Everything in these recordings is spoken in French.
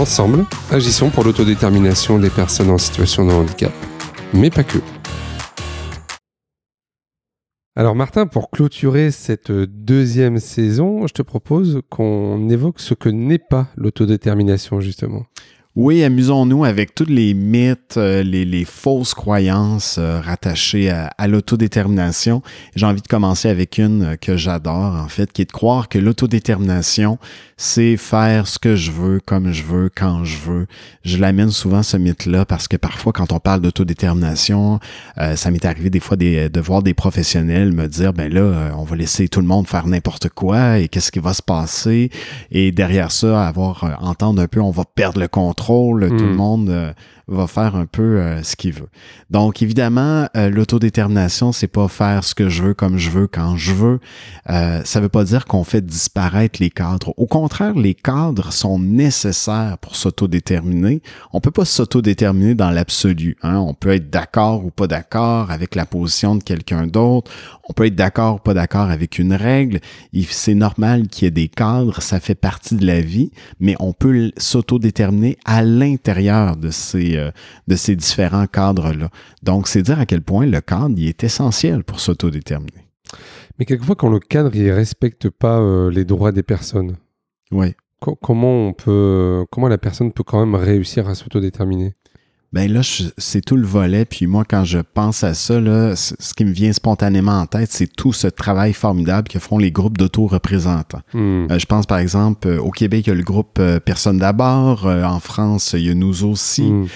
Ensemble, agissons pour l'autodétermination des personnes en situation de handicap, mais pas que. Alors Martin, pour clôturer cette deuxième saison, je te propose qu'on évoque ce que n'est pas l'autodétermination justement. Oui, amusons-nous avec tous les mythes, euh, les, fausses croyances euh, rattachées à, l'autodétermination. J'ai envie de commencer avec une euh, que j'adore, en fait, qui est de croire que l'autodétermination, c'est faire ce que je veux, comme je veux, quand je veux. Je l'amène souvent ce mythe-là parce que parfois, quand on parle d'autodétermination, ça m'est arrivé des fois de voir des professionnels me dire, ben là, on va laisser tout le monde faire n'importe quoi et qu'est-ce qui va se passer? Et derrière ça, avoir, entendre un peu, on va perdre le contrôle tout le hmm. monde euh, va faire un peu euh, ce qu'il veut. Donc évidemment, euh, l'autodétermination, c'est pas faire ce que je veux comme je veux quand je veux. Euh, ça veut pas dire qu'on fait disparaître les cadres. Au contraire, les cadres sont nécessaires pour s'autodéterminer. On peut pas s'autodéterminer dans l'absolu. Hein? On peut être d'accord ou pas d'accord avec la position de quelqu'un d'autre. On peut être d'accord ou pas d'accord avec une règle. C'est normal qu'il y ait des cadres, ça fait partie de la vie, mais on peut s'autodéterminer à l'intérieur de ces euh, de ces différents cadres-là. Donc, c'est dire à quel point le cadre il est essentiel pour s'autodéterminer. Mais quelquefois, quand le cadre ne respecte pas euh, les droits des personnes, oui. comment on peut, comment la personne peut quand même réussir à s'autodéterminer? Ben là, c'est tout le volet. Puis moi, quand je pense à ça, là, ce qui me vient spontanément en tête, c'est tout ce travail formidable que font les groupes d'auto-représentants. Hmm. Euh, je pense par exemple euh, au Québec, il y a le groupe euh, Personne d'abord. en France, il y a nous aussi. Hmm.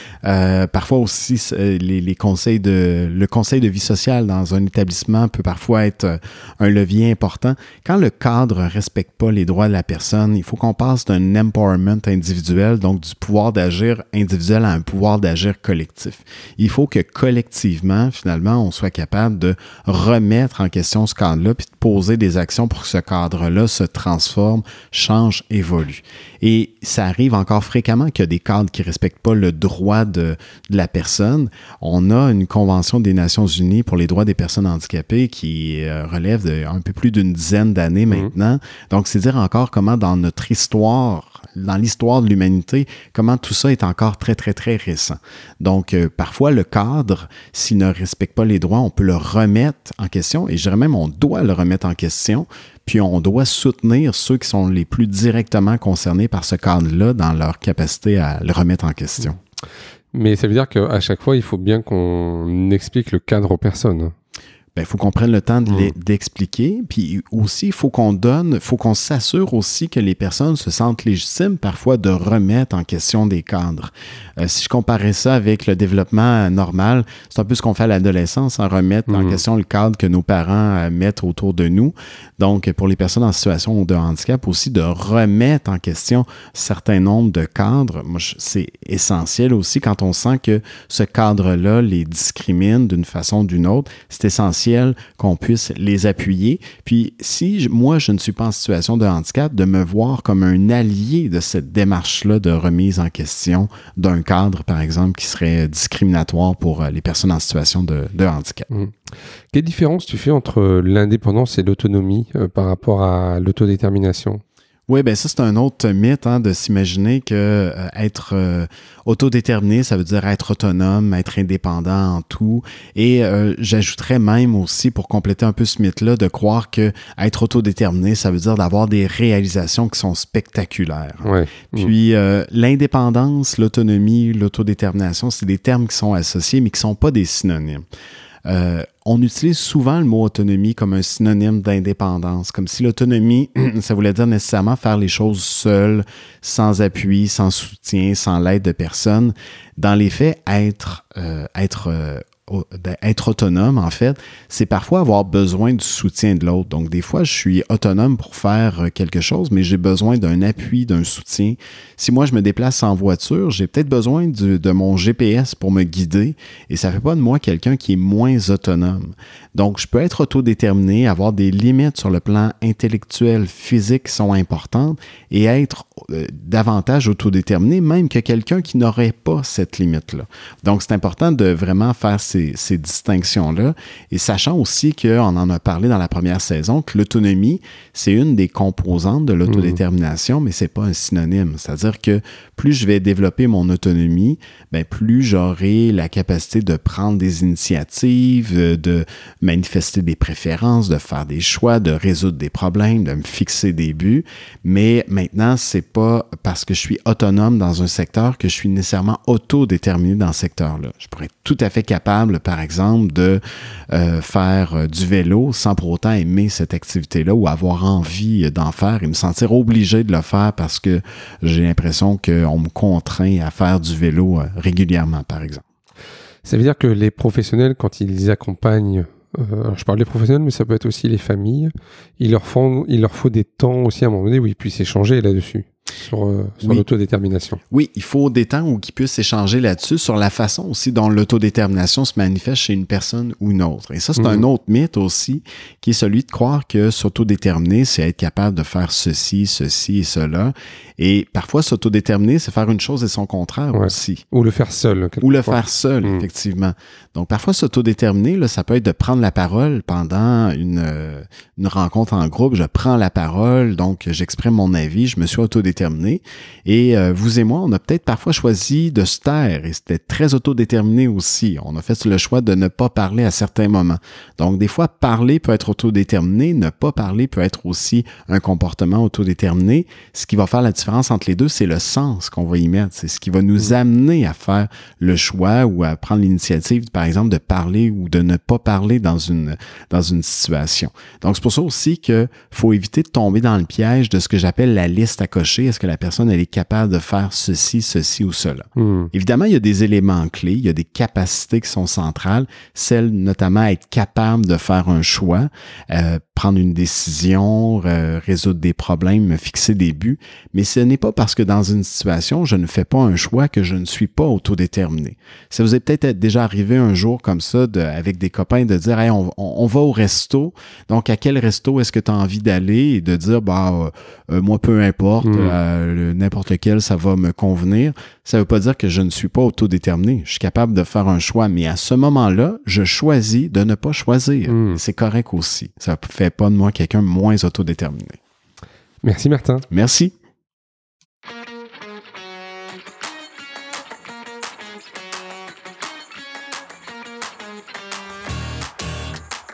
parfois aussi, les, les, conseils de le conseil de vie sociale dans un établissement peut parfois être un levier important. Quand le cadre respecte pas les droits de la personne, il faut qu'on passe d'un empowerment individuel, donc du pouvoir d'agir individuel à un pouvoir d'agir collectif. Il faut que collectivement, finalement, on soit capable de remettre en question ce cadre-là, puis de poser des actions pour que ce cadre-là se transforme, change, évolue. Et ça arrive encore fréquemment qu'il y a des cadres qui ne respectent pas le droit de, la personne. On a une convention des Nations Unies pour les droits des personnes handicapées qui euh, relève d'un peu plus d'une dizaine d'années mmh. maintenant. Donc, c'est dire encore comment dans notre histoire dans l'histoire de l'humanité, comment tout ça est encore très, très, très récent. Donc, euh, parfois, le cadre, s'il ne respecte pas les droits, on peut le remettre en question, et je dirais même, on doit le remettre en question, puis on doit soutenir ceux qui sont les plus directement concernés par ce cadre-là dans leur capacité à le remettre en question. Mais ça veut dire qu'à chaque fois, il faut bien qu'on explique le cadre aux personnes il ben, faut qu'on prenne le temps mm. d'expliquer. Puis aussi, il faut qu'on donne, il faut qu'on s'assure aussi que les personnes se sentent légitimes parfois de remettre en question des cadres. Euh, si je comparais ça avec le développement normal, c'est un peu ce qu'on fait à l'adolescence, en remettre en mm. question le cadre que nos parents euh, mettent autour de nous. Donc, pour les personnes en situation de handicap aussi, de remettre en question certains nombres de cadres, moi, c'est essentiel aussi quand on sent que ce cadre-là les discrimine d'une façon ou d'une autre. C'est essentiel qu'on puisse les appuyer. Puis si moi, je ne suis pas en situation de handicap, de me voir comme un allié de cette démarche-là de remise en question d'un cadre, par exemple, qui serait discriminatoire pour euh, les personnes en situation de, handicap. Mmh. Quelle différence tu fais entre l'indépendance et l'autonomie euh, par rapport à l'autodétermination? Oui, ben ça, c'est un autre mythe hein, de s'imaginer que euh, être euh, autodéterminé, ça veut dire être autonome, être indépendant en tout. Et euh, j'ajouterais même aussi, pour compléter un peu ce mythe-là, de croire que être autodéterminé, ça veut dire d'avoir des réalisations qui sont spectaculaires. Ouais. Puis l'indépendance, l'autonomie, l'autodétermination, c'est des termes qui sont associés, mais qui sont pas des synonymes. Euh, on utilise souvent le mot autonomie comme un synonyme d'indépendance, comme si l'autonomie, ça voulait dire nécessairement faire les choses seul, sans appui, sans soutien, sans l'aide de personne. Dans les faits, être, euh, être euh, être autonome, en fait, c'est parfois avoir besoin du soutien de l'autre. Donc, des fois, je suis autonome pour faire euh, quelque chose, mais j'ai besoin d'un appui, d'un soutien. Si moi, je me déplace en voiture, j'ai peut-être besoin de mon GPS pour me guider et ça ne fait pas de moi quelqu'un qui est moins autonome. Donc, je peux être autodéterminé, avoir des limites sur le plan intellectuel, physique qui sont importantes et être euh, davantage autodéterminé, même que quelqu'un qui n'aurait pas cette limite-là. Donc, c'est important de vraiment faire ces, distinctions-là. Et sachant aussi qu'on en a parlé dans la première saison, que l'autonomie, c'est une des composantes de l'autodétermination, mais c'est pas un synonyme. C'est-à-dire que plus je vais développer mon autonomie, ben plus j'aurai la capacité de prendre des initiatives, de manifester des préférences, de faire des choix, de résoudre des problèmes, de me fixer des buts. Mais maintenant, c'est pas parce que je suis autonome dans un secteur que je suis nécessairement autodéterminé dans ce secteur-là. Je pourrais être tout à fait capable, par exemple, de euh, faire euh, du vélo sans pour autant aimer cette activité-là ou avoir envie d'en faire et me sentir obligé de le faire parce que j'ai l'impression qu'on me contraint à faire du vélo euh, régulièrement, par exemple. Ça veut dire que les professionnels, quand ils accompagnent je parle des professionnels, mais ça peut être aussi les familles. Il leur, font, il leur faut des temps aussi à un moment donné où ils puissent échanger là-dessus sur, euh, l'autodétermination. Oui, il faut des temps où qu'ils puissent échanger là-dessus sur la façon aussi dont l'autodétermination se manifeste chez une personne ou une autre. Et ça, c'est un mhm. autre mythe aussi, qui est celui de croire que s'autodéterminer, c'est être capable de faire ceci, ceci et cela. Et parfois, s'autodéterminer, c'est faire une chose et son contraire aussi. Ou le faire seul. Ou le faire seul, mhm. effectivement. Donc, parfois, s'autodéterminer, ça peut être de prendre la parole pendant une, euh, une rencontre en groupe. Je prends la parole, donc j'exprime mon avis, je me suis autodéterminé terminé. Et euh, vous et moi, on a peut-être parfois choisi de se taire et c'était très autodéterminé aussi. On a fait le choix de ne pas parler à certains moments. Donc, des fois, parler peut être autodéterminé, ne pas parler peut être aussi un comportement autodéterminé. Ce qui va faire la différence entre les deux, c'est le sens qu'on va y mettre. C'est ce qui va nous mm. amener à faire le choix ou à prendre l'initiative, par exemple, de parler ou de ne pas parler dans une, dans une situation. Donc, c'est pour ça aussi qu'il faut éviter de tomber dans le piège de ce que j'appelle la liste à cocher est-ce que la personne elle est capable de faire ceci, ceci ou cela? Hmm. Évidemment, il y a des éléments clés, il y a des capacités qui sont centrales, celles notamment à être capable de faire un choix, euh, prendre une décision, résoudre des problèmes, fixer des buts, mais ce n'est pas parce que dans une situation, je ne fais pas un choix que je ne suis pas autodéterminé. Ça vous est peut-être déjà arrivé un jour comme ça de, avec des copains de dire hey, on, on, va au resto, donc à quel resto est-ce que tu as envie d'aller? Et de dire bah euh, moi peu importe, hmm. euh, n'importe lequel ça va me convenir. Ça ne veut pas dire que je ne suis pas autodéterminé. Je suis capable de faire un choix, mais à ce moment-là, je choisis de ne pas choisir. Hmm. C'est correct aussi. Ça fait pas de moi quelqu'un moins autodéterminé. Merci Martin. Merci.